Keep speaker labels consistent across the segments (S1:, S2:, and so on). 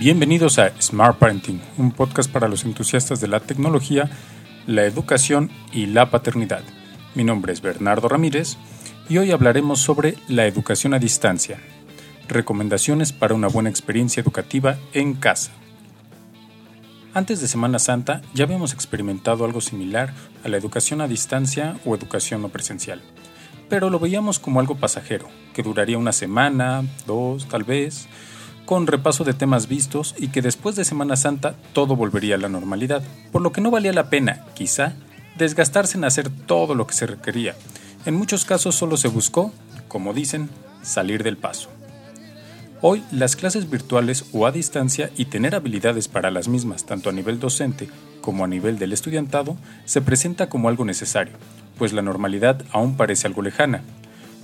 S1: Bienvenidos a Smart Parenting, un podcast para los entusiastas de la tecnología, la educación y la paternidad. Mi nombre es Bernardo Ramírez y hoy hablaremos sobre la educación a distancia, recomendaciones para una buena experiencia educativa en casa. Antes de Semana Santa ya habíamos experimentado algo similar a la educación a distancia o educación no presencial, pero lo veíamos como algo pasajero, que duraría una semana, dos, tal vez, con repaso de temas vistos y que después de Semana Santa todo volvería a la normalidad, por lo que no valía la pena, quizá, desgastarse en hacer todo lo que se requería. En muchos casos solo se buscó, como dicen, salir del paso. Hoy las clases virtuales o a distancia y tener habilidades para las mismas tanto a nivel docente como a nivel del estudiantado se presenta como algo necesario, pues la normalidad aún parece algo lejana,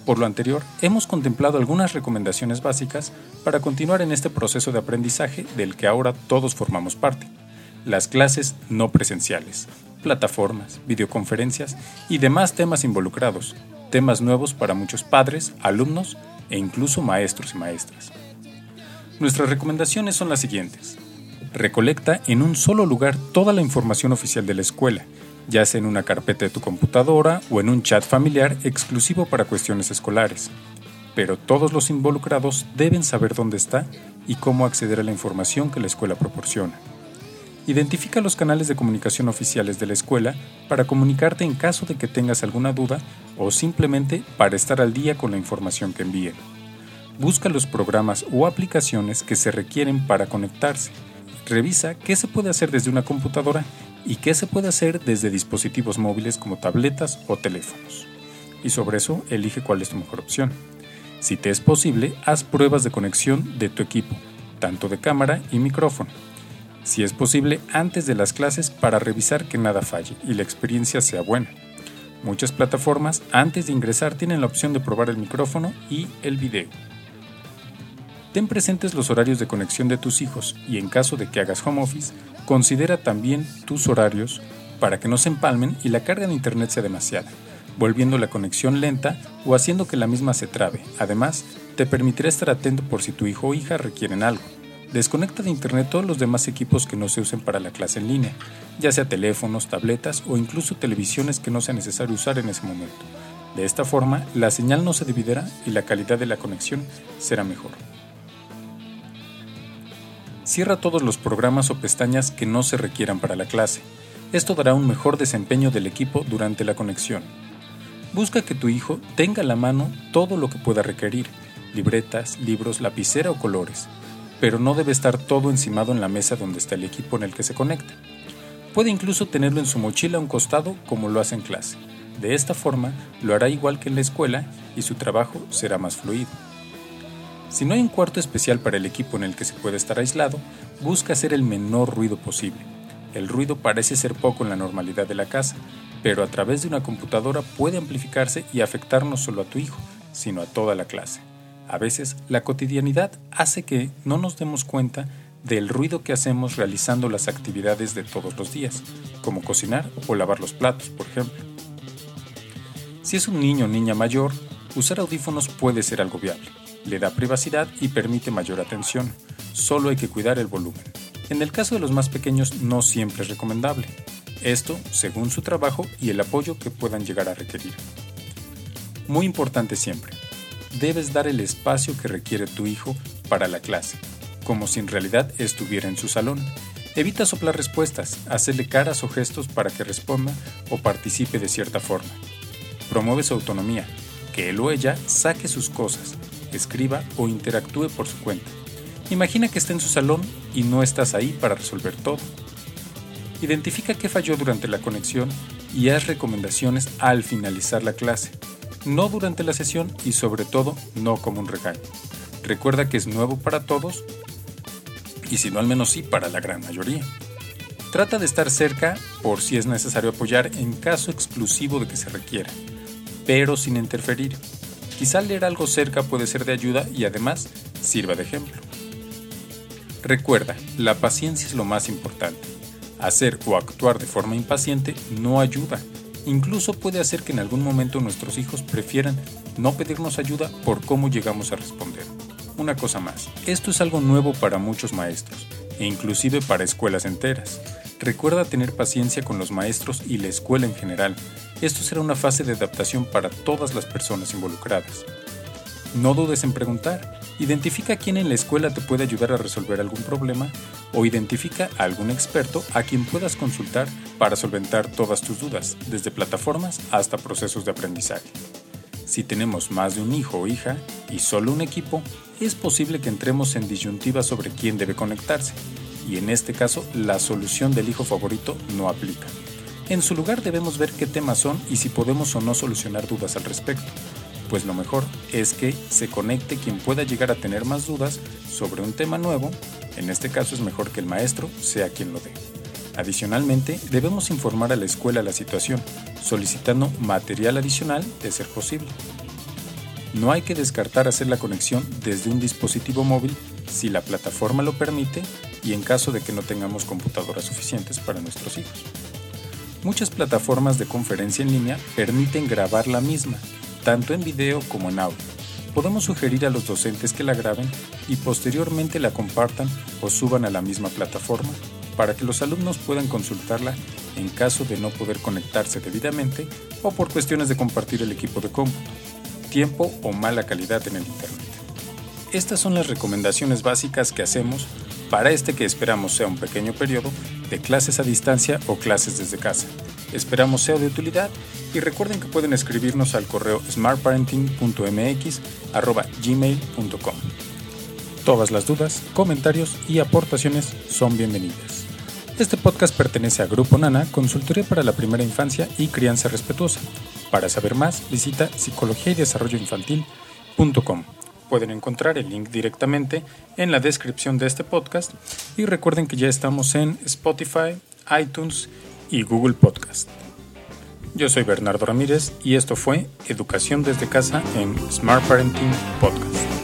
S1: por lo anterior, hemos contemplado algunas recomendaciones básicas para continuar en este proceso de aprendizaje del que ahora todos formamos parte. Las clases no presenciales, plataformas, videoconferencias y demás temas involucrados, temas nuevos para muchos padres, alumnos e incluso maestros y maestras. Nuestras recomendaciones son las siguientes. Recolecta en un solo lugar toda la información oficial de la escuela, ya sea en una carpeta de tu computadora o en un chat familiar exclusivo para cuestiones escolares. Pero todos los involucrados deben saber dónde está y cómo acceder a la información que la escuela proporciona. Identifica los canales de comunicación oficiales de la escuela para comunicarte en caso de que tengas alguna duda o simplemente para estar al día con la información que envíen. Busca los programas o aplicaciones que se requieren para conectarse. Revisa qué se puede hacer desde una computadora y qué se puede hacer desde dispositivos móviles como tabletas o teléfonos. Y sobre eso elige cuál es tu mejor opción. Si te es posible, haz pruebas de conexión de tu equipo, tanto de cámara y micrófono. Si es posible, antes de las clases para revisar que nada falle y la experiencia sea buena. Muchas plataformas antes de ingresar tienen la opción de probar el micrófono y el video. Ten presentes los horarios de conexión de tus hijos y en caso de que hagas home office, considera también tus horarios para que no se empalmen y la carga de internet sea demasiada, volviendo la conexión lenta o haciendo que la misma se trabe. Además, te permitirá estar atento por si tu hijo o hija requieren algo. Desconecta de internet todos los demás equipos que no se usen para la clase en línea, ya sea teléfonos, tabletas o incluso televisiones que no sea necesario usar en ese momento. De esta forma, la señal no se dividirá y la calidad de la conexión será mejor. Cierra todos los programas o pestañas que no se requieran para la clase. Esto dará un mejor desempeño del equipo durante la conexión. Busca que tu hijo tenga a la mano todo lo que pueda requerir, libretas, libros, lapicera o colores, pero no debe estar todo encimado en la mesa donde está el equipo en el que se conecta. Puede incluso tenerlo en su mochila a un costado como lo hace en clase. De esta forma lo hará igual que en la escuela y su trabajo será más fluido. Si no hay un cuarto especial para el equipo en el que se pueda estar aislado, busca hacer el menor ruido posible. El ruido parece ser poco en la normalidad de la casa, pero a través de una computadora puede amplificarse y afectar no solo a tu hijo, sino a toda la clase. A veces, la cotidianidad hace que no nos demos cuenta del ruido que hacemos realizando las actividades de todos los días, como cocinar o lavar los platos, por ejemplo. Si es un niño o niña mayor, usar audífonos puede ser algo viable le da privacidad y permite mayor atención. Solo hay que cuidar el volumen. En el caso de los más pequeños no siempre es recomendable. Esto según su trabajo y el apoyo que puedan llegar a requerir. Muy importante siempre. Debes dar el espacio que requiere tu hijo para la clase, como si en realidad estuviera en su salón. Evita soplar respuestas, hacerle caras o gestos para que responda o participe de cierta forma. Promueve su autonomía, que él o ella saque sus cosas, escriba o interactúe por su cuenta. Imagina que está en su salón y no estás ahí para resolver todo. Identifica qué falló durante la conexión y haz recomendaciones al finalizar la clase, no durante la sesión y sobre todo no como un regaño. Recuerda que es nuevo para todos y si no al menos sí para la gran mayoría. Trata de estar cerca por si es necesario apoyar en caso exclusivo de que se requiera, pero sin interferir. Quizá leer algo cerca puede ser de ayuda y además sirva de ejemplo. Recuerda, la paciencia es lo más importante. Hacer o actuar de forma impaciente no ayuda. Incluso puede hacer que en algún momento nuestros hijos prefieran no pedirnos ayuda por cómo llegamos a responder. una cosa más. Esto es algo nuevo para muchos maestros, e inclusive para escuelas enteras. Recuerda tener paciencia con los maestros y la escuela en general. Esto será una fase de adaptación para todas las personas involucradas. No dudes en preguntar. Identifica quién en la escuela te puede ayudar a resolver algún problema o identifica a algún experto a quien puedas consultar para solventar todas tus dudas, desde plataformas hasta procesos de aprendizaje. Si tenemos más de un hijo o hija y solo un equipo, es posible que entremos en disyuntiva sobre quién debe conectarse, y en este caso la solución del hijo favorito no aplica. En su lugar debemos ver qué temas son y si podemos o no solucionar dudas al respecto, pues lo mejor es que se conecte quien pueda llegar a tener más dudas sobre un tema nuevo, en este caso es mejor que el maestro sea quien lo dé. Adicionalmente, debemos informar a la escuela la situación, solicitando material adicional de ser posible. No hay que descartar hacer la conexión desde un dispositivo móvil si la plataforma lo permite y en caso de que no tengamos computadoras suficientes para nuestros hijos. Muchas plataformas de conferencia en línea permiten grabar la misma, tanto en video como en audio. Podemos sugerir a los docentes que la graben y posteriormente la compartan o suban a la misma plataforma para que los alumnos puedan consultarla en caso de no poder conectarse debidamente o por cuestiones de compartir el equipo de cómputo, tiempo o mala calidad en el Internet. Estas son las recomendaciones básicas que hacemos para este que esperamos sea un pequeño periodo de clases a distancia o clases desde casa. Esperamos sea de utilidad y recuerden que pueden escribirnos al correo smartparenting.mx@gmail.com. Todas las dudas, comentarios y aportaciones son bienvenidas. Este podcast pertenece a Grupo Nana, consultoría para la primera infancia y crianza respetuosa. Para saber más, visita psicología y desarrollo infantil.com. Pueden encontrar el link directamente en la descripción de este podcast y recuerden que ya estamos en Spotify, iTunes y Google Podcast. Yo soy Bernardo Ramírez y esto fue Educación desde casa en Smart Parenting Podcast.